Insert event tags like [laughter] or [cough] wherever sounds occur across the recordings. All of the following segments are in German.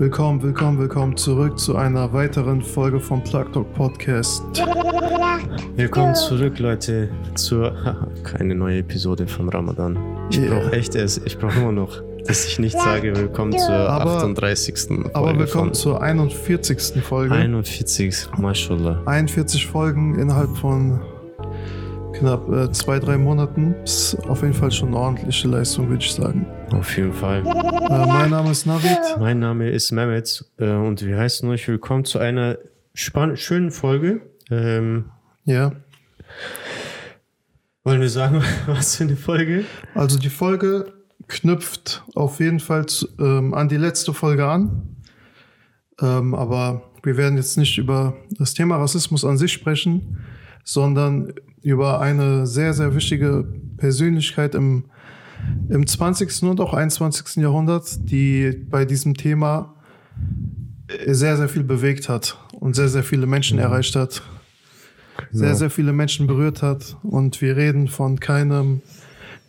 Willkommen, willkommen, willkommen zurück zu einer weiteren Folge vom Plug Talk Podcast. Willkommen zurück, Leute, zur [laughs] keine neue Episode von Ramadan. Ich Yeah. brauche echt erst, ich brauche immer noch, dass ich nicht sage, willkommen zur Aber- 38. Folge Aber willkommen zur 41. Folge. 41. Mashallah. 41 Folgen innerhalb von knapp äh, zwei, drei Monaten. Ist auf jeden Fall schon eine ordentliche Leistung, würde ich sagen. Auf jeden Fall. Äh, mein Name ist Navid. Mein Name ist Mehmet äh, und wir heißen euch willkommen zu einer schönen Folge. Ähm, Ja. wollen wir sagen, [laughs] was für eine Folge? Also die Folge knüpft auf jeden Fall ähm, an die letzte Folge an. Ähm, aber wir werden jetzt nicht über das Thema Rassismus an sich sprechen, sondern über eine sehr, sehr wichtige Persönlichkeit im, im 20. und auch 21. Jahrhundert, die bei diesem Thema sehr, sehr viel bewegt hat und sehr, sehr viele Menschen erreicht hat. Sehr, Ja. sehr viele Menschen berührt hat. Und wir reden von keinem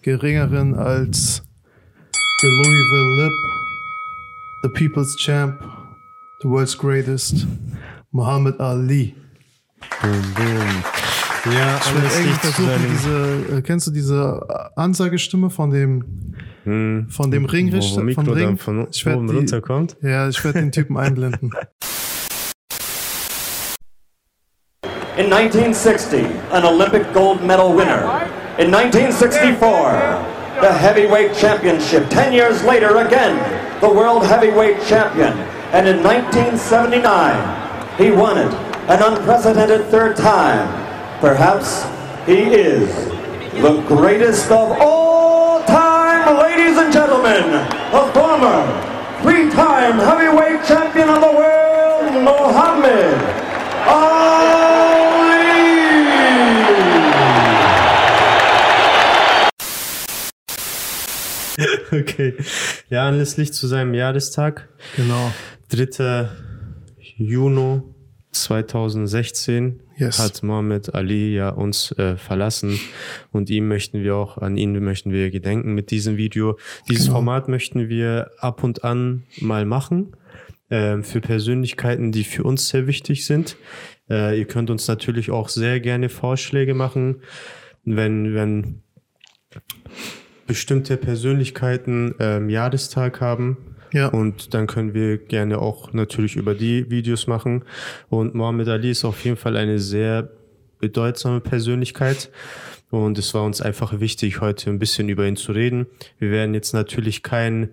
geringeren als the Louisville Lip, the People's Champ, the world's greatest, Muhammad Ali. Boom, boom. Ja, Ich zu versuchen, seinem- diese, äh, kennst du diese Ansagestimme von dem, Hm. von dem Ringrichter, Wo, wo Mikro von Ring? dann von Ich oben die- runterkommt. Ja, ich werde den Typen einblenden. In 1960, an Olympic gold medal winner. In 1964, the heavyweight championship. Ten years later, again, the world heavyweight champion. And in 1979, he won it an unprecedented third time. Perhaps he is the greatest of all time, ladies and gentlemen, a former three-time heavyweight champion of the world, Muhammad Ali. [laughs] Okay. Ja, anlässlich zu seinem Jahrestag, Genau. 3. Juni 2016, Yes. hat Mohammed Ali ja uns äh, verlassen und ihm möchten wir auch, an ihn möchten wir gedenken mit diesem Video. Dieses Genau. Format möchten wir ab und an mal machen ähm, für Persönlichkeiten, die für uns sehr wichtig sind. Äh, ihr könnt uns natürlich auch sehr gerne Vorschläge machen, wenn, wenn bestimmte Persönlichkeiten ähm, Jahrestag haben. Ja. Und dann können wir gerne auch natürlich über die Videos machen. Und Mohammed Ali ist auf jeden Fall eine sehr bedeutsame Persönlichkeit. Und es war uns einfach wichtig, heute ein bisschen über ihn zu reden. Wir werden jetzt natürlich kein,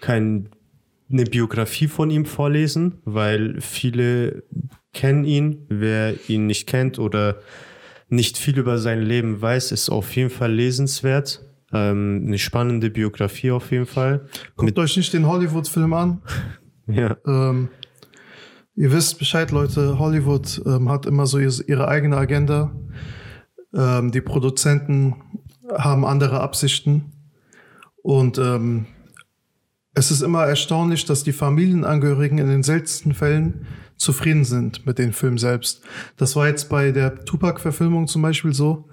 kein, eine Biografie von ihm vorlesen, weil viele kennen ihn. Wer ihn nicht kennt oder nicht viel über sein Leben weiß, ist auf jeden Fall lesenswert. Ähm, eine spannende Biografie auf jeden Fall. Guckt euch nicht den Hollywood-Film an. [laughs] Ja, Ähm, ihr wisst Bescheid, Leute. Hollywood ähm, hat immer so ihre, eigene Agenda. Ähm, die Produzenten haben andere Absichten. Und ähm, es ist immer erstaunlich, dass die Familienangehörigen in den seltensten Fällen zufrieden sind mit dem Film selbst. Das war jetzt bei der Tupac-Verfilmung zum Beispiel so.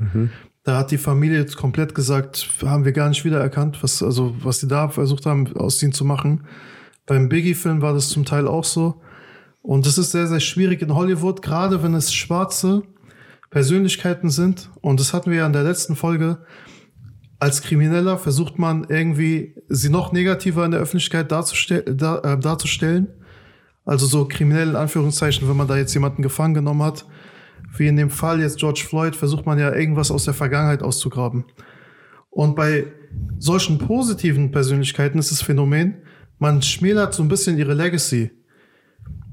Da hat die Familie jetzt komplett gesagt, haben wir gar nicht wiedererkannt, was, also, was die da versucht haben, aus ihnen zu machen. Beim Biggie-Film war das zum Teil auch so. Und es ist sehr, sehr schwierig in Hollywood, gerade wenn es schwarze Persönlichkeiten sind. Und das hatten wir ja in der letzten Folge. Als Krimineller versucht man irgendwie, sie noch negativer in der Öffentlichkeit darzustell dar, äh, darzustellen. Also so kriminell in Anführungszeichen, wenn man da jetzt jemanden gefangen genommen hat. Wie in dem Fall jetzt George Floyd, versucht man ja irgendwas aus der Vergangenheit auszugraben. Und bei solchen positiven Persönlichkeiten ist das Phänomen, man schmälert so ein bisschen ihre Legacy.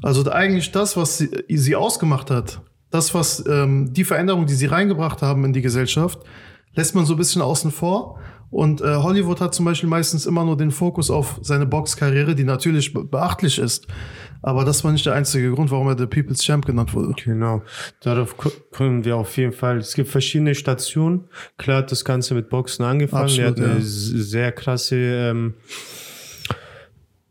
Also eigentlich das, was sie, sie ausgemacht hat, das, was ähm, die Veränderung, die sie reingebracht haben in die Gesellschaft, lässt man so ein bisschen außen vor. Und äh, Hollywood hat zum Beispiel meistens immer nur den Fokus auf seine Boxkarriere, die natürlich be beachtlich ist. Aber das war nicht der einzige Grund, warum er der People's Champ genannt wurde. genau. Darauf können wir auf jeden Fall. Es gibt verschiedene Stationen. Klar hat das Ganze mit Boxen angefangen. Absolut, er hat eine ja. s- sehr krasse ähm,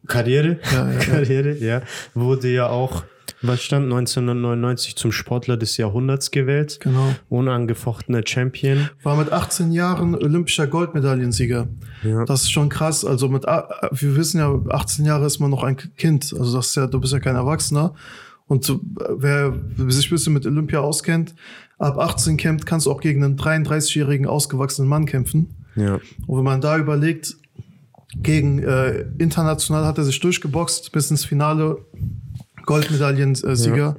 Karriere. Ja, ja. [laughs] Karriere, ja. Wurde ja auch Was stand 1999 zum Sportler des Jahrhunderts gewählt? Genau. Unangefochtener Champion. War mit 18 Jahren olympischer Goldmedaillensieger. Ja. Das ist schon krass. Also mit, wir wissen ja, 18 Jahre ist man noch ein Kind. Also das ist ja, du bist ja kein Erwachsener. Und wer sich ein bisschen mit Olympia auskennt, ab 18 kämpft, kannst du auch gegen einen 33-jährigen ausgewachsenen Mann kämpfen. Ja. Und wenn man da überlegt, gegen äh, international hat er sich durchgeboxt bis ins Finale, Goldmedaillensieger.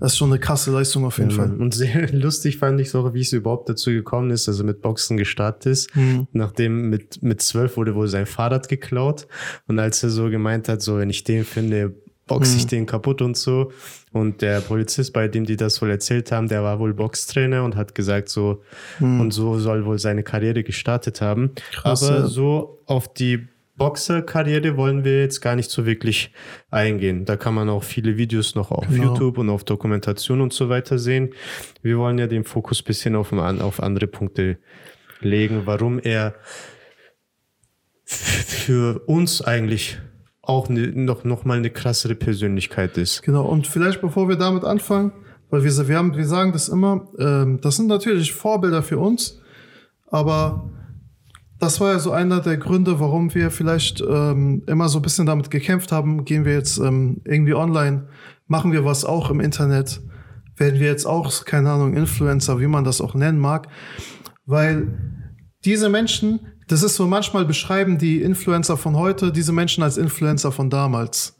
Das ist schon eine krasse Leistung auf jeden Ja, Fall. Und sehr [laughs] lustig fand ich so, wie es überhaupt dazu gekommen ist, also mit Boxen gestartet ist. Mhm. Nachdem mit, mit zwölf wurde wohl sein Fahrrad geklaut. Und als er so gemeint hat, so, wenn ich den finde, boxe Mhm. ich den kaputt und so. Und der Polizist, bei dem die das wohl erzählt haben, der war wohl Boxtrainer und hat gesagt, so, und so soll wohl seine Karriere gestartet haben. Mhm. Krass, Aber ja. so auf die Boxerkarriere wollen wir jetzt gar nicht so wirklich eingehen. Da kann man auch viele Videos noch auf Genau. YouTube und auf Dokumentation und so weiter sehen. Wir wollen ja den Fokus bisschen auf, auf andere Punkte legen, warum er für uns eigentlich auch ne, noch, noch mal eine krassere Persönlichkeit ist. Genau, und vielleicht bevor wir damit anfangen, weil wir, wir, haben, wir sagen das immer, ähm, das sind natürlich Vorbilder für uns, aber das war ja so einer der Gründe, warum wir vielleicht ähm, immer so ein bisschen damit gekämpft haben, gehen wir jetzt ähm, irgendwie online, machen wir was auch im Internet, werden wir jetzt auch, keine Ahnung, Influencer, wie man das auch nennen mag, weil diese Menschen, das ist so manchmal beschreiben die Influencer von heute diese Menschen als Influencer von damals.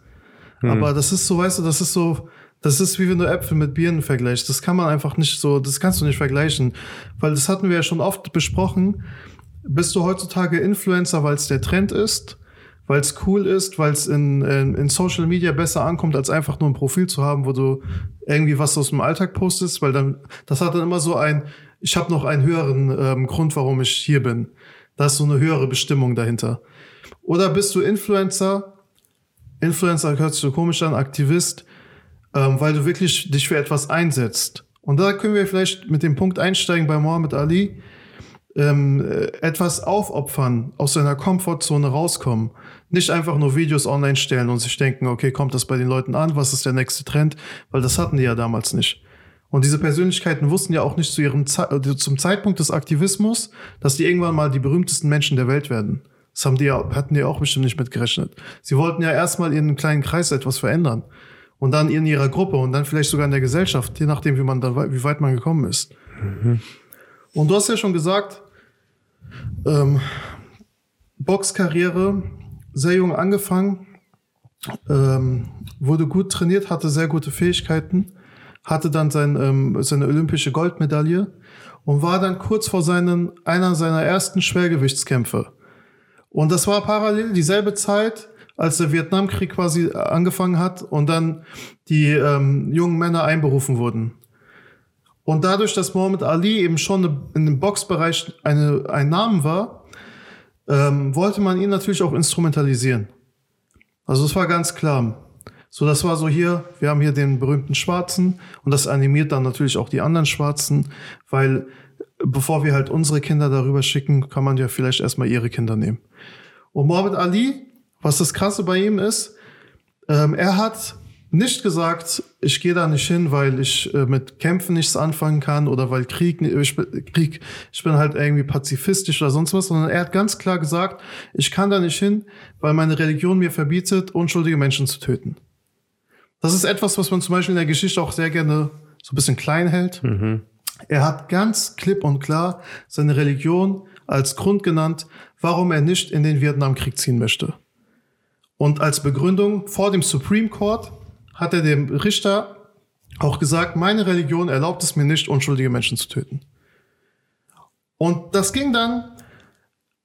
Aber das ist so, weißt du, das ist so, das ist wie wenn du Äpfel mit Birnen vergleichst. Das kann man einfach nicht so, das kannst du nicht vergleichen. Weil das hatten wir ja schon oft besprochen. Bist du heutzutage Influencer, weil es der Trend ist, weil es cool ist, weil es in, in, in Social Media besser ankommt, als einfach nur ein Profil zu haben, wo du irgendwie was aus dem Alltag postest, weil dann, das hat dann immer so ein, ich habe noch einen höheren ähm, Grund, warum ich hier bin. Da ist so eine höhere Bestimmung dahinter. Oder bist du Influencer, Influencer hört sich so komisch an, Aktivist, ähm, weil du wirklich dich für etwas einsetzt. Und da können wir vielleicht mit dem Punkt einsteigen bei Mohammed Ali, ähm, äh, etwas aufopfern, aus seiner Komfortzone rauskommen. Nicht einfach nur Videos online stellen und sich denken, okay, kommt das bei den Leuten an, was ist der nächste Trend? Weil das hatten die ja damals nicht. Und diese Persönlichkeiten wussten ja auch nicht zu ihrem Ze äh, zum Zeitpunkt des Aktivismus, dass die irgendwann mal die berühmtesten Menschen der Welt werden. Das haben die ja, hatten die auch bestimmt nicht mitgerechnet. Sie wollten ja erstmal in einem kleinen Kreis etwas verändern. Und dann in ihrer Gruppe und dann vielleicht sogar in der Gesellschaft, je nachdem, wie man da, wie weit man gekommen ist. Und du hast ja schon gesagt, ähm, Boxkarriere, sehr jung angefangen, ähm, wurde gut trainiert, hatte sehr gute Fähigkeiten, hatte dann sein, ähm, seine olympische Goldmedaille und war dann kurz vor seinen, einer seiner ersten Schwergewichtskämpfe. Und das war parallel dieselbe Zeit, als der Vietnamkrieg quasi angefangen hat und dann die ähm, jungen Männer einberufen wurden. Und dadurch, dass Muhammad Ali eben schon in dem Boxbereich eine, ein Name war, ähm, wollte man ihn natürlich auch instrumentalisieren. Also es war ganz klar. So, das war so hier, wir haben hier den berühmten Schwarzen und das animiert dann natürlich auch die anderen Schwarzen, weil bevor wir halt unsere Kinder darüber schicken, kann man ja vielleicht erstmal ihre Kinder nehmen. Und Mohammed Ali, was das Krasse bei ihm ist, ähm, er hat nicht gesagt, ich gehe da nicht hin, weil ich äh, mit Kämpfen nichts anfangen kann oder weil Krieg, ich, bin- Krieg, ich bin halt irgendwie pazifistisch oder sonst was, sondern er hat ganz klar gesagt, ich kann da nicht hin, weil meine Religion mir verbietet, unschuldige Menschen zu töten. Das ist etwas, was man zum Beispiel in der Geschichte auch sehr gerne so ein bisschen klein hält. Er hat ganz klipp und klar seine Religion als Grund genannt, warum er nicht in den Vietnamkrieg ziehen möchte. Und als Begründung vor dem Supreme Court hat er dem Richter auch gesagt, meine Religion erlaubt es mir nicht, unschuldige Menschen zu töten. Und das ging dann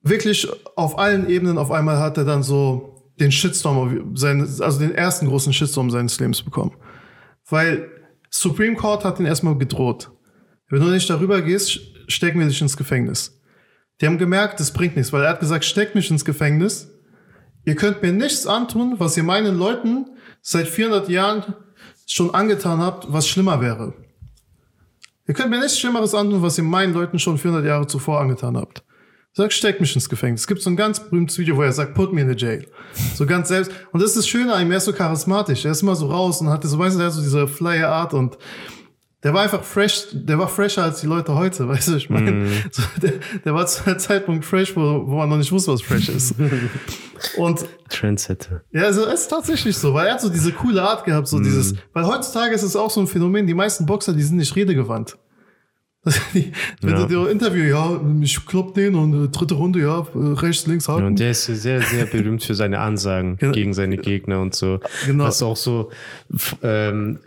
wirklich auf allen Ebenen. Auf einmal hat er dann so den Shitstorm, also den ersten großen Shitstorm seines Lebens bekommen. Weil Supreme Court hat ihn erstmal gedroht. Wenn du nicht darüber gehst, stecken wir dich ins Gefängnis. Die haben gemerkt, das bringt nichts, weil er hat gesagt, steckt mich ins Gefängnis. Ihr könnt mir nichts antun, was ihr meinen Leuten seit 400 Jahren schon angetan habt, was schlimmer wäre. Ihr könnt mir nichts Schlimmeres antun, was ihr meinen Leuten schon 400 Jahre zuvor angetan habt. Sag, steck mich ins Gefängnis. Es gibt so ein ganz berühmtes Video, wo er sagt, put me in the jail. So ganz selbst. Und das ist das Schöne an ihm, er ist so charismatisch. Er ist immer so raus und hatte so, weißt du, hat so diese flyer Art und der war einfach fresh, der war fresher als die Leute heute, [laughs] weißt du, ich meine, mm. so, der, der, war zu einem Zeitpunkt fresh, wo, wo man noch nicht wusste, was fresh ist. [laughs] Und Trendsetter. Ja, also es ist tatsächlich so, weil er hat so diese coole Art gehabt, so mm. dieses, weil heutzutage ist es auch so ein Phänomen, die meisten Boxer, die sind nicht redegewandt. [laughs] Wenn ja. du dir Interview, ja, ich klopp den und äh, dritte Runde, ja, rechts, links, halten. und der ist sehr, sehr berühmt für seine Ansagen genau. gegen seine Gegner und so. Genau. Was auch so ähm,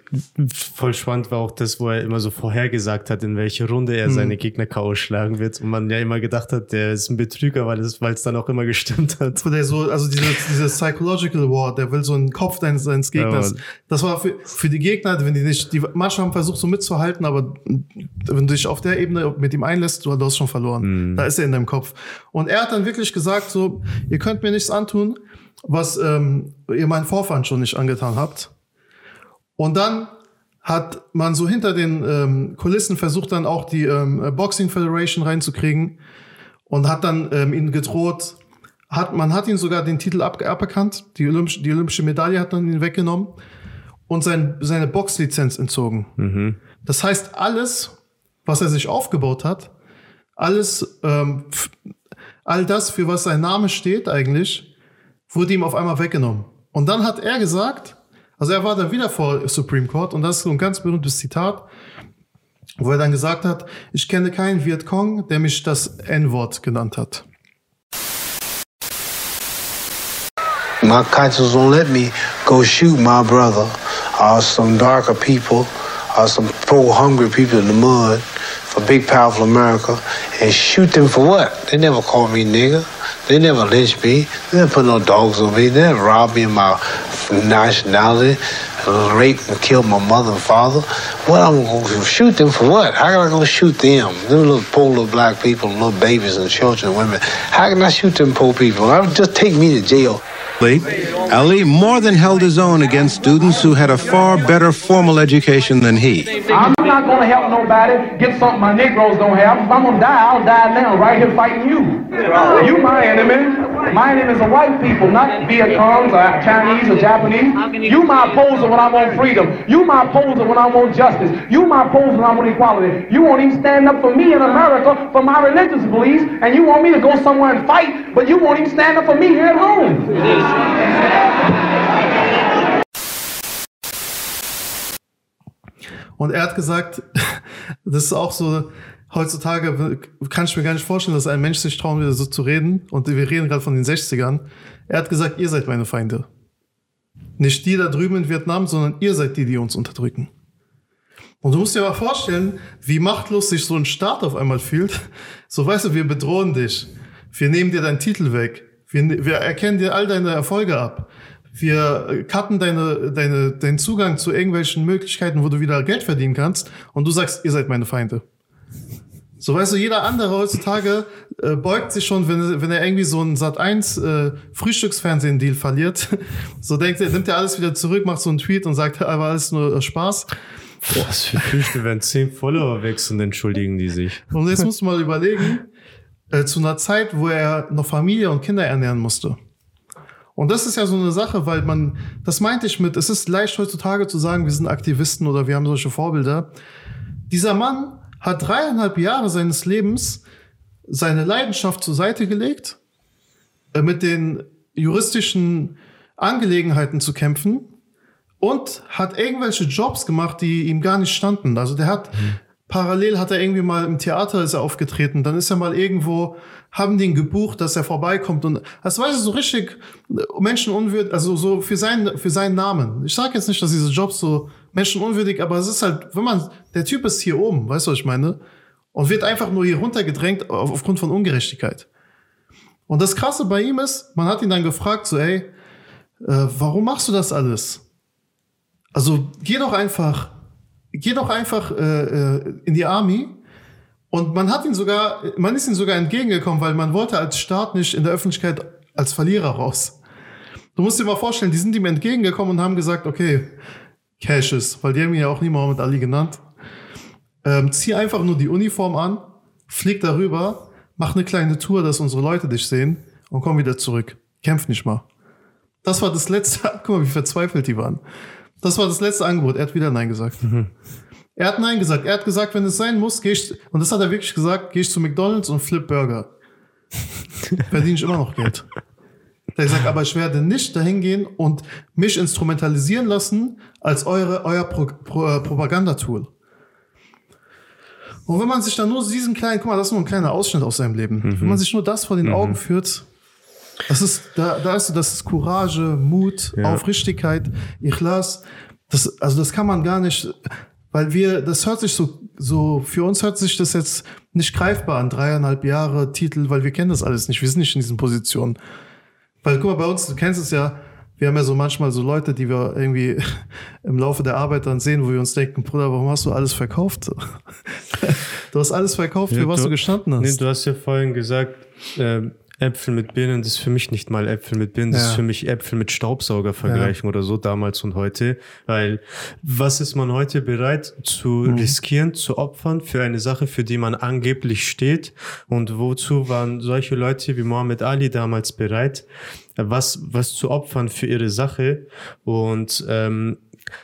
voll spannend war auch das, wo er immer so vorhergesagt hat, in welche Runde er mhm. seine Gegner K.O. schlagen wird. Und man ja immer gedacht hat, der ist ein Betrüger, weil es, weil es dann auch immer gestimmt hat. Der so, also diese, diese Psychological War, der will so einen Kopf deines, deines Gegners. Ja, das war für, für die Gegner, wenn die nicht, die manchmal haben versucht so mitzuhalten, aber wenn du dich auf der Ebene mit ihm einlässt, du hast schon verloren. Mhm. Da ist er in deinem Kopf. Und er hat dann wirklich gesagt, so, ihr könnt mir nichts antun, was ähm, ihr meinen Vorfahren schon nicht angetan habt. Und dann hat man so hinter den ähm, Kulissen versucht, dann auch die ähm, Boxing Federation reinzukriegen und hat dann ähm, ihn gedroht, hat, man hat ihn sogar den Titel ab, aberkannt, die, Olympisch, die olympische Medaille hat man ihn weggenommen und sein, seine Boxlizenz entzogen. Mhm. Das heißt, alles, was er sich aufgebaut hat, alles, ähm, all das, für was sein Name steht eigentlich, wurde ihm auf einmal weggenommen. Und dann hat er gesagt, also er war dann wieder vor Supreme Court und das ist so ein ganz berühmtes Zitat, wo er dann gesagt hat, ich kenne keinen Vietcong, der mich das N-Wort genannt hat. My conscience won't let me go shoot my brother or some darker people or some poor hungry people in the mud for big powerful America and shoot them for what? They never called me nigger. They never lynched me. They never put no dogs on me. They never robbed me of my nationality, raped and killed my mother and father. What I'm to shoot them for what? How can I go shoot them? Them little poor little black people, little babies and children and women. How can I shoot them poor people? I would just take me to jail. Ali more than held his own against students who had a far better formal education than he. I'm not going to help nobody get something my Negroes don't have. If I'm going to die, I'll die now, right here fighting you. You my enemy. My name is the white people, not Viet Congs or Chinese or Japanese. You my opposer when I want freedom. You my opposer when I want justice. You my opposer when I want equality. You won't even stand up for me in America for my religious beliefs, and you want me to go somewhere and fight, but you won't even stand up for me here at home. Und er hat gesagt, [laughs] das ist auch so, heutzutage kann ich mir gar nicht vorstellen, dass ein Mensch sich trauen würde, so zu reden. Und wir reden gerade von den 60ern. Er hat gesagt, ihr seid meine Feinde. Nicht die da drüben in Vietnam, sondern ihr seid die, die uns unterdrücken. Und du musst dir mal vorstellen, wie machtlos sich so ein Staat auf einmal fühlt. So weißt du, wir bedrohen dich. Wir nehmen dir deinen Titel weg. Wir, wir erkennen dir all deine Erfolge ab. Wir cutten deine, deine, deinen Zugang zu irgendwelchen Möglichkeiten, wo du wieder Geld verdienen kannst. Und du sagst, ihr seid meine Feinde. So weißt du, jeder andere heutzutage äh, beugt sich schon, wenn, wenn er irgendwie so einen Sat 1 äh, Frühstücksfernsehen-Deal verliert. [laughs] so denkt er, nimmt er alles wieder zurück, macht so einen Tweet und sagt, aber alles nur äh, Spaß. Was für Frühstück, wenn 10 Follower wechseln, entschuldigen die sich. Und jetzt musst du mal überlegen, äh, zu einer Zeit, wo er noch Familie und Kinder ernähren musste. Und das ist ja so eine Sache, weil man, das meinte ich mit, es ist leicht heutzutage zu sagen, wir sind Aktivisten oder wir haben solche Vorbilder. Dieser Mann hat dreieinhalb Jahre seines Lebens seine Leidenschaft zur Seite gelegt, äh, mit den juristischen Angelegenheiten zu kämpfen und hat irgendwelche Jobs gemacht, die ihm gar nicht standen. Also der hat mhm Parallel hat er irgendwie mal im Theater ist er aufgetreten. Dann ist er mal irgendwo, haben die ihn gebucht, dass er vorbeikommt. Und das war so richtig menschenunwürdig, also so für seinen, für seinen Namen. Ich sage jetzt nicht, dass diese Jobs so menschenunwürdig, aber es ist halt, wenn man, der Typ ist hier oben, weißt du, was ich meine? Und wird einfach nur hier runtergedrängt auf, aufgrund von Ungerechtigkeit. Und das Krasse bei ihm ist, man hat ihn dann gefragt, so, ey, äh, warum machst du das alles? Also geh doch einfach geh doch einfach äh, äh, in die Army. Und man hat ihn sogar, man ist ihm sogar entgegengekommen, weil man wollte als Staat nicht in der Öffentlichkeit als Verlierer raus. Du musst dir mal vorstellen, die sind ihm entgegengekommen und haben gesagt, okay, Cassius, weil die haben ihn ja auch nie Muhammad Ali genannt. Ähm, zieh einfach nur die Uniform an, flieg darüber, mach eine kleine Tour, dass unsere Leute dich sehen und komm wieder zurück. Kämpf nicht mal. Das war das letzte, [laughs] guck mal, wie verzweifelt die waren. Das war das letzte Angebot. Er hat wieder Nein gesagt. Er hat Nein gesagt. Er hat gesagt, wenn es sein muss, geh ich, und das hat er wirklich gesagt, gehe ich zu McDonalds und flip Burger. [laughs] Verdiene ich immer noch Geld. Der sagt, aber ich werde nicht dahin gehen und mich instrumentalisieren lassen als eure, euer Pro, Pro, äh, Propagandatool. Und wenn man sich dann nur diesen kleinen, guck mal, das ist nur ein kleiner Ausschnitt aus seinem Leben. Wenn man sich nur das vor den Augen führt, das ist, da, da ist das ist Courage, Mut, Ja. Aufrichtigkeit, Ikhlas. Das, also das kann man gar nicht, weil wir, das hört sich so, so, für uns hört sich das jetzt nicht greifbar an, dreieinhalb Jahre Titel, weil wir kennen das alles nicht. Wir sind nicht in diesen Positionen. Weil, guck mal, bei uns, du kennst es ja, wir haben ja so manchmal so Leute, die wir irgendwie [laughs] im Laufe der Arbeit dann sehen, wo wir uns denken, Bruder, warum hast du alles verkauft? [laughs] du hast alles verkauft, für was du gestanden hast. Nee, du hast ja vorhin gesagt, ähm, Äpfel mit Birnen, das ist für mich nicht mal Äpfel mit Birnen, das Ja. ist für mich Äpfel mit Staubsauger vergleichen oder so, damals und heute. Weil was ist man heute bereit zu Mhm. riskieren, zu opfern für eine Sache, für die man angeblich steht? Und wozu waren solche Leute wie Muhammad Ali damals bereit, was, was zu opfern für ihre Sache? Und ähm,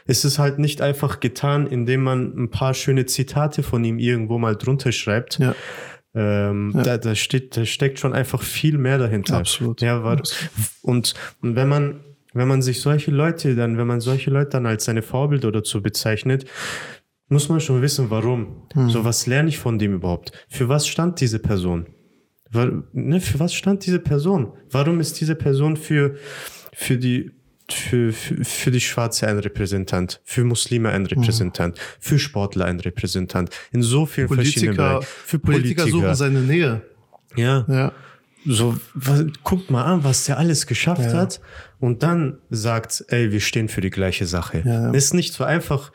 es ist halt nicht einfach getan, indem man ein paar schöne Zitate von ihm irgendwo mal drunter schreibt. Ja. Ähm, da, da steht, da steckt schon einfach viel mehr dahinter. Absolut. Ja, war, und, und wenn man, wenn man sich solche Leute dann, wenn man solche Leute dann als seine Vorbilder oder so bezeichnet, muss man schon wissen, warum. Hm. So, was lerne ich von dem überhaupt? Für was stand diese Person? Wa- Ne, für was stand diese Person? Warum ist diese Person für, für die, für, für, für die Schwarze ein Repräsentant, für Muslime ein Repräsentant, für Sportler ein Repräsentant, in so vielen verschiedenen Politiker, Bereichen. Für Politiker Politiker. suchen seine Nähe. ja. Ja. So, was, guckt mal an, was der alles geschafft Ja. hat und dann sagt, ey, wir stehen für die gleiche Sache. Ja. Ist nicht so einfach.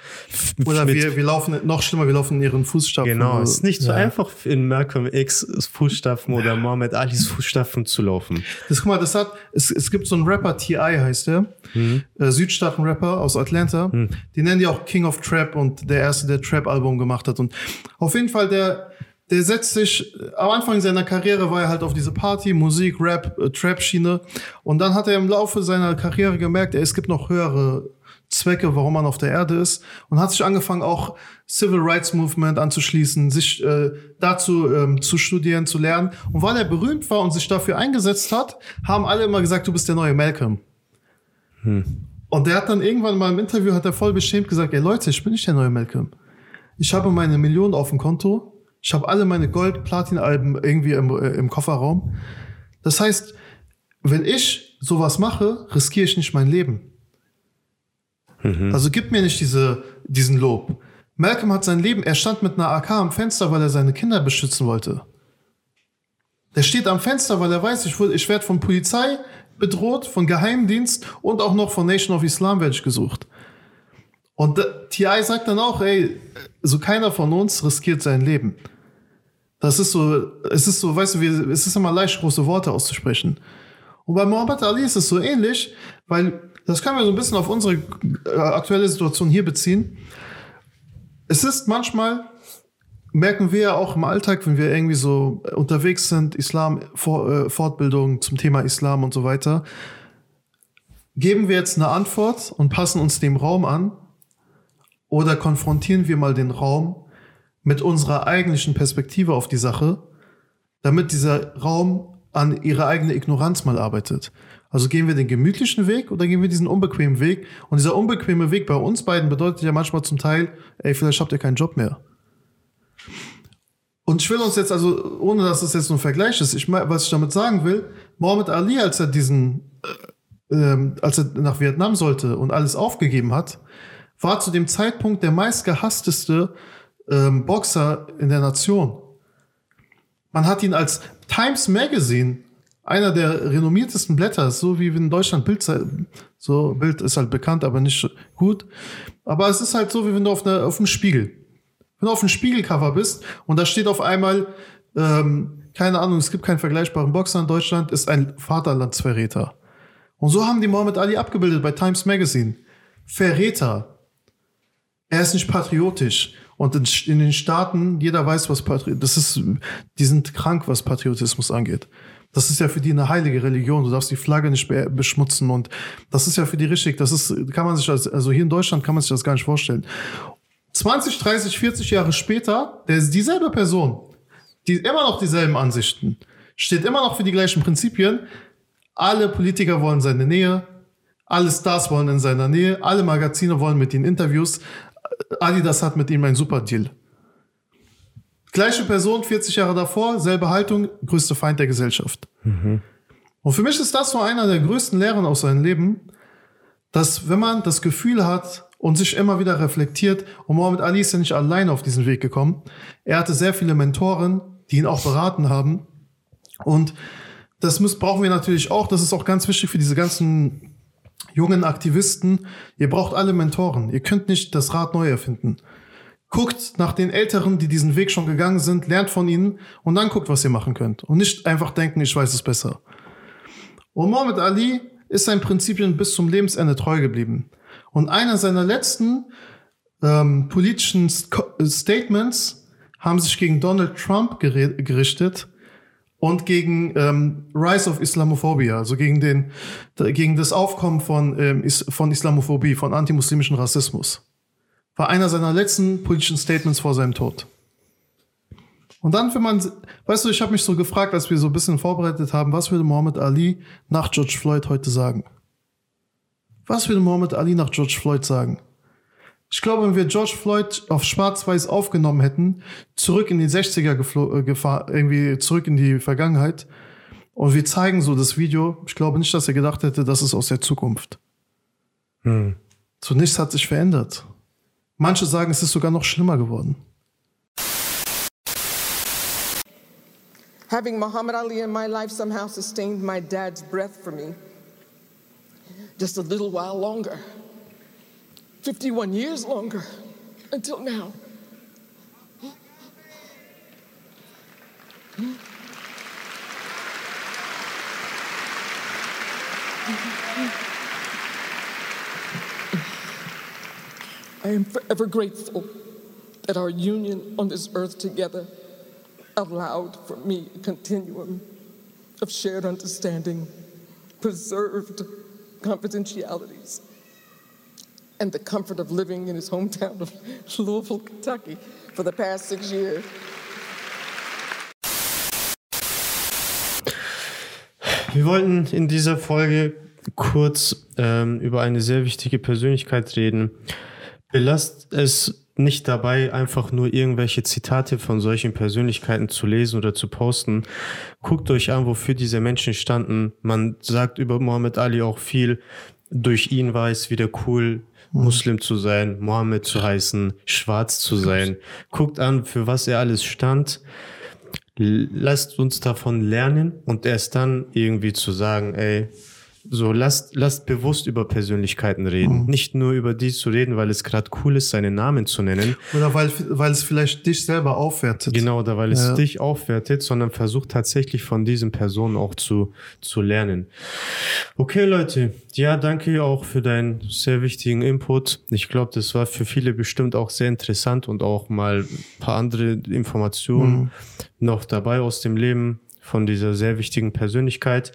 Oder wir, wir laufen, noch schlimmer, wir laufen in ihren Fußstapfen. Genau, es ist nicht so ja. einfach in Malcolm X Fußstapfen oder Muhammad Alis Fußstapfen zu laufen. Das, guck mal, das hat, es, es gibt so einen Rapper, T.I. heißt der, Mhm. äh, Südstaaten-Rapper aus Atlanta. Die nennen die auch King of Trap und der erste, der Trap-Album gemacht hat. Und auf jeden Fall, der, der setzt sich, am Anfang seiner Karriere war er halt auf diese Party, Musik, Rap, äh, Trap-Schiene. Und dann hat er im Laufe seiner Karriere gemerkt, ey, es gibt noch höhere Zwecke, warum man auf der Erde ist. Und hat sich angefangen, auch Civil Rights Movement anzuschließen, sich äh, dazu ähm, zu studieren, zu lernen. Und weil er berühmt war und sich dafür eingesetzt hat, haben alle immer gesagt, du bist der neue Malcolm. Und der hat dann irgendwann mal im Interview, hat er voll beschämt gesagt, ey Leute, ich bin nicht der neue Malcolm. Ich habe meine Millionen auf dem Konto. Ich habe alle meine Gold-Platin-Alben irgendwie im, äh, im Kofferraum. Das heißt, wenn ich sowas mache, riskiere ich nicht mein Leben. Also gib mir nicht diese, diesen Lob. Malcolm hat sein Leben, er stand mit einer AK am Fenster, weil er seine Kinder beschützen wollte. Der steht am Fenster, weil er weiß, ich, ich werde von Polizei bedroht, von Geheimdienst und auch noch von Nation of Islam werde ich gesucht. Und TI sagt dann auch, ey, so keiner von uns riskiert sein Leben. Das ist so, es ist so, weißt du, wie, es ist immer leicht, große Worte auszusprechen. Und bei Muhammad Ali ist es so ähnlich, weil das können wir so ein bisschen auf unsere äh, aktuelle Situation hier beziehen. Es ist manchmal, merken wir ja auch im Alltag, wenn wir irgendwie so unterwegs sind, Islam, äh, Fortbildung zum Thema Islam und so weiter, geben wir jetzt eine Antwort und passen uns dem Raum an oder konfrontieren wir mal den Raum mit unserer eigentlichen Perspektive auf die Sache, damit dieser Raum an ihre eigene Ignoranz mal arbeitet. Also gehen wir den gemütlichen Weg oder gehen wir diesen unbequemen Weg? Und dieser unbequeme Weg bei uns beiden bedeutet ja manchmal zum Teil, ey, vielleicht habt ihr keinen Job mehr. Und ich will uns jetzt also, ohne dass es jetzt nur ein Vergleich ist, ich was ich damit sagen will, Muhammad Ali, als er diesen, äh, ähm, als er nach Vietnam sollte und alles aufgegeben hat, war zu dem Zeitpunkt der meistgehassteste ähm, Boxer in der Nation. Man hat ihn als Times Magazine, einer der renommiertesten Blätter, so wie in Deutschland Bild, so Bild ist halt bekannt, aber nicht gut. Aber es ist halt so, wie wenn du auf, einer, auf einem Spiegel, wenn du auf einem Spiegelcover bist und da steht auf einmal, ähm, keine Ahnung, es gibt keinen vergleichbaren Boxer in Deutschland, ist ein Vaterlandsverräter. Und so haben die Muhammad Ali abgebildet bei Times Magazine. Verräter. Er ist nicht patriotisch. Und in, den Staaten, jeder weiß, was Patriotismus, das ist, die sind krank, was Patriotismus angeht. Das ist ja für die eine heilige Religion. Du darfst die Flagge nicht be beschmutzen und das ist ja für die richtig. Das ist, kann man sich als, also hier in Deutschland kann man sich das gar nicht vorstellen. 20, 30, 40 Jahre später, der ist dieselbe Person, die immer noch dieselben Ansichten, steht immer noch für die gleichen Prinzipien. Alle Politiker wollen seine Nähe, alle Stars wollen in seiner Nähe, alle Magazine wollen mit ihm Interviews. Adidas hat mit ihm einen super Deal. Gleiche Person, 40 Jahre davor, selbe Haltung, größte Feind der Gesellschaft. Mhm. Und für mich ist das so einer der größten Lehren aus seinem Leben, dass wenn man das Gefühl hat und sich immer wieder reflektiert, und Mohammed Ali ist ja nicht alleine auf diesen Weg gekommen, er hatte sehr viele Mentoren, die ihn auch beraten haben. Und das müssen, brauchen wir natürlich auch, das ist auch ganz wichtig für diese ganzen jungen Aktivisten. Ihr braucht alle Mentoren. Ihr könnt nicht das Rad neu erfinden. Guckt nach den Älteren, die diesen Weg schon gegangen sind, lernt von ihnen und dann guckt, was ihr machen könnt. Und nicht einfach denken, ich weiß es besser. Und Muhammad Ali ist seinen Prinzipien bis zum Lebensende treu geblieben. Und einer seiner letzten ähm, politischen Statements haben sich gegen Donald Trump gerichtet und gegen ähm, Rise of Islamophobia, also gegen, den, gegen das Aufkommen von, ähm, von Islamophobie, von antimuslimischen Rassismus war einer seiner letzten politischen Statements vor seinem Tod. Und dann, wenn man, weißt du, ich habe mich so gefragt, als wir so ein bisschen vorbereitet haben, was würde Muhammad Ali nach George Floyd heute sagen? Was würde Muhammad Ali nach George Floyd sagen? Ich glaube, wenn wir George Floyd auf Schwarz-Weiß aufgenommen hätten, zurück in die 60er äh, gefahren, irgendwie zurück in die Vergangenheit, und wir zeigen so das Video, ich glaube nicht, dass er gedacht hätte, das ist aus der Zukunft. Hm. So nichts hat sich verändert. Manche sagen, es ist sogar noch schlimmer geworden. Having Muhammad Ali in my life somehow sustained my dad's breath for me. Just a little while longer. 51 years longer. Until now. I am forever grateful that our union on this earth together allowed for me a continuum of shared understanding, preserved confidentialities, and the comfort of living in his hometown of [laughs] Louisville, Kentucky for the past six years. Wir wollten in dieser Folge kurz ähm, über eine sehr wichtige Persönlichkeit reden, Belasst es nicht dabei, einfach nur irgendwelche Zitate von solchen Persönlichkeiten zu lesen oder zu posten. Guckt euch an, wofür diese Menschen standen. Man sagt über Mohammed Ali auch viel. Durch ihn war es wieder cool, Muslim zu sein, Mohammed zu heißen, schwarz zu sein. Guckt an, für was er alles stand. Lasst uns davon lernen und erst dann irgendwie zu sagen, ey, so, lasst, lasst bewusst über Persönlichkeiten reden. Mhm. Nicht nur über die zu reden, weil es gerade cool ist, seinen Namen zu nennen. Oder weil, weil es vielleicht dich selber aufwertet. Genau, oder weil es ja. dich aufwertet, sondern versucht tatsächlich von diesen Personen auch zu, zu lernen. Okay, Leute. Ja, danke auch für deinen sehr wichtigen Input. Ich glaube, das war für viele bestimmt auch sehr interessant und auch mal ein paar andere Informationen mhm. noch dabei aus dem Leben von dieser sehr wichtigen Persönlichkeit.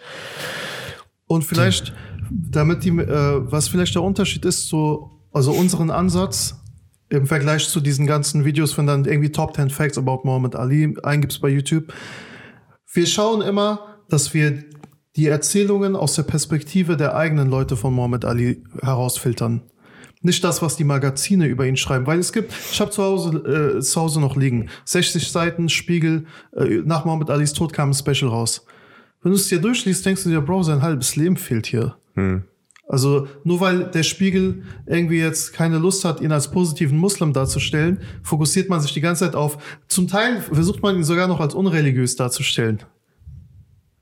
Und vielleicht, damit die, äh, was vielleicht der Unterschied ist zu, also unseren Ansatz im Vergleich zu diesen ganzen Videos, wenn dann irgendwie Top 10 Facts about Muhammad Ali eingibst bei YouTube. Wir schauen immer, dass wir die Erzählungen aus der Perspektive der eigenen Leute von Muhammad Ali herausfiltern. Nicht das, was die Magazine über ihn schreiben, weil es gibt, ich habe zu Hause äh, zu Hause noch liegen, 60 Seiten Spiegel, äh, nach Muhammad Alis Tod kam ein Special raus. Wenn du es dir durchliest, denkst du dir, Bro, sein halbes Leben fehlt hier. Hm. Also nur weil der Spiegel irgendwie jetzt keine Lust hat, ihn als positiven Muslim darzustellen, fokussiert man sich die ganze Zeit auf. Zum Teil versucht man ihn sogar noch als unreligiös darzustellen.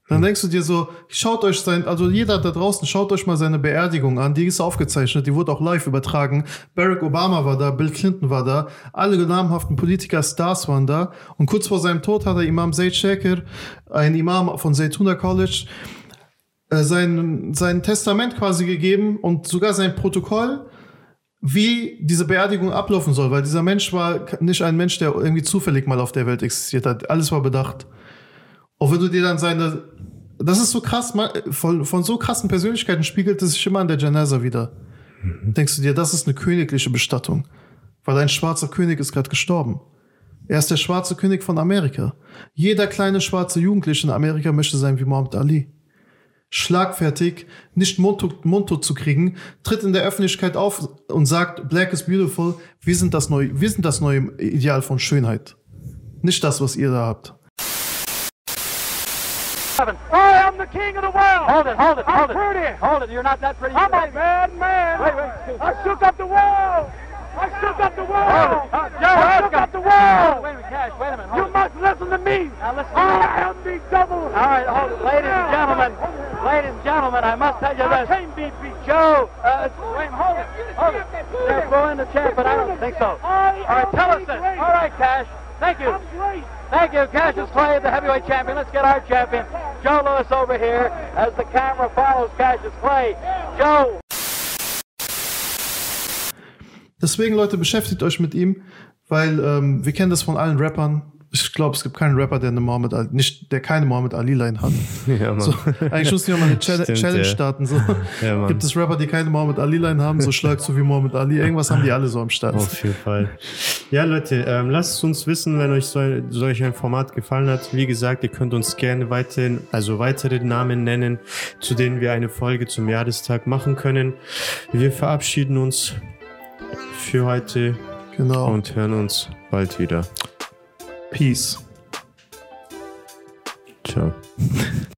Dann denkst du dir so, schaut euch sein, also jeder da draußen, schaut euch mal seine Beerdigung an. Die ist aufgezeichnet, die wurde auch live übertragen. Barack Obama war da, Bill Clinton war da, alle namhaften Politiker, Stars waren da. Und kurz vor seinem Tod hat er Imam Zaid Shakir, ein Imam von Zaytuna College, äh, sein, sein Testament quasi gegeben und sogar sein Protokoll wie diese Beerdigung ablaufen soll, weil dieser Mensch war nicht ein Mensch, der irgendwie zufällig mal auf der Welt existiert hat. Alles war bedacht. Auch wenn du dir dann seine, das ist so krass, von, von so krassen Persönlichkeiten spiegelt es sich immer an der Janaza wieder. Mhm. Denkst du dir, das ist eine königliche Bestattung, weil ein schwarzer König ist gerade gestorben. Er ist der schwarze König von Amerika. Jeder kleine schwarze Jugendliche in Amerika möchte sein wie Muhammad Ali schlagfertig, nicht mundtot, mundtot zu kriegen, tritt in der Öffentlichkeit auf und sagt, Black is beautiful, wir sind das neue, wir sind das neue Ideal von Schönheit. Nicht das, was ihr da habt. I am the king of the world. Hold it, hold it, hold I'm it. Pretty. Hold it, you're not that pretty. I'm a bad man. Wait, wait. I shook up the world. I shook up the world. Hold Uh, Joe, I shook up the world. Wait a minute, Cash. Wait a minute. you it. must listen to me. Now listen. I am the double. All right, hold it, ladies and gentlemen. Ladies and gentlemen, I must tell you this. I can't be beat. Joe, uh, wait, hold it, hold it. They're blowing the champ, but I don't think so. All right, tell us this. All right, Cash. Thank you. Thank you, Cassius Clay, the heavyweight champion. Let's get our champion, Joe Lewis, over here as the camera follows Cassius Clay. Joe. Deswegen, Leute, beschäftigt euch mit ihm, weil ähm, wir kennen das von allen Rappern. Ich glaube, es gibt keinen Rapper, der eine Muhammad Ali, nicht, der keine Muhammad Ali Line hat. [laughs] Ja, Mann. So, eigentlich müssen wir mal eine Challenge, Stimmt, Challenge starten. So. [laughs] Ja, gibt es Rapper, die keine Muhammad Ali Line haben, so schlagst du wie Muhammad Ali. Irgendwas haben die alle so am Start. Auf jeden Fall. Ja, Leute, ähm, lasst uns wissen, wenn euch so, solch ein Format gefallen hat. Wie gesagt, ihr könnt uns gerne weiterhin, also weitere Namen nennen, zu denen wir eine Folge zum Jahrestag machen können. Wir verabschieden uns für heute. Genau. Und hören uns bald wieder. Peace. Ciao. [laughs]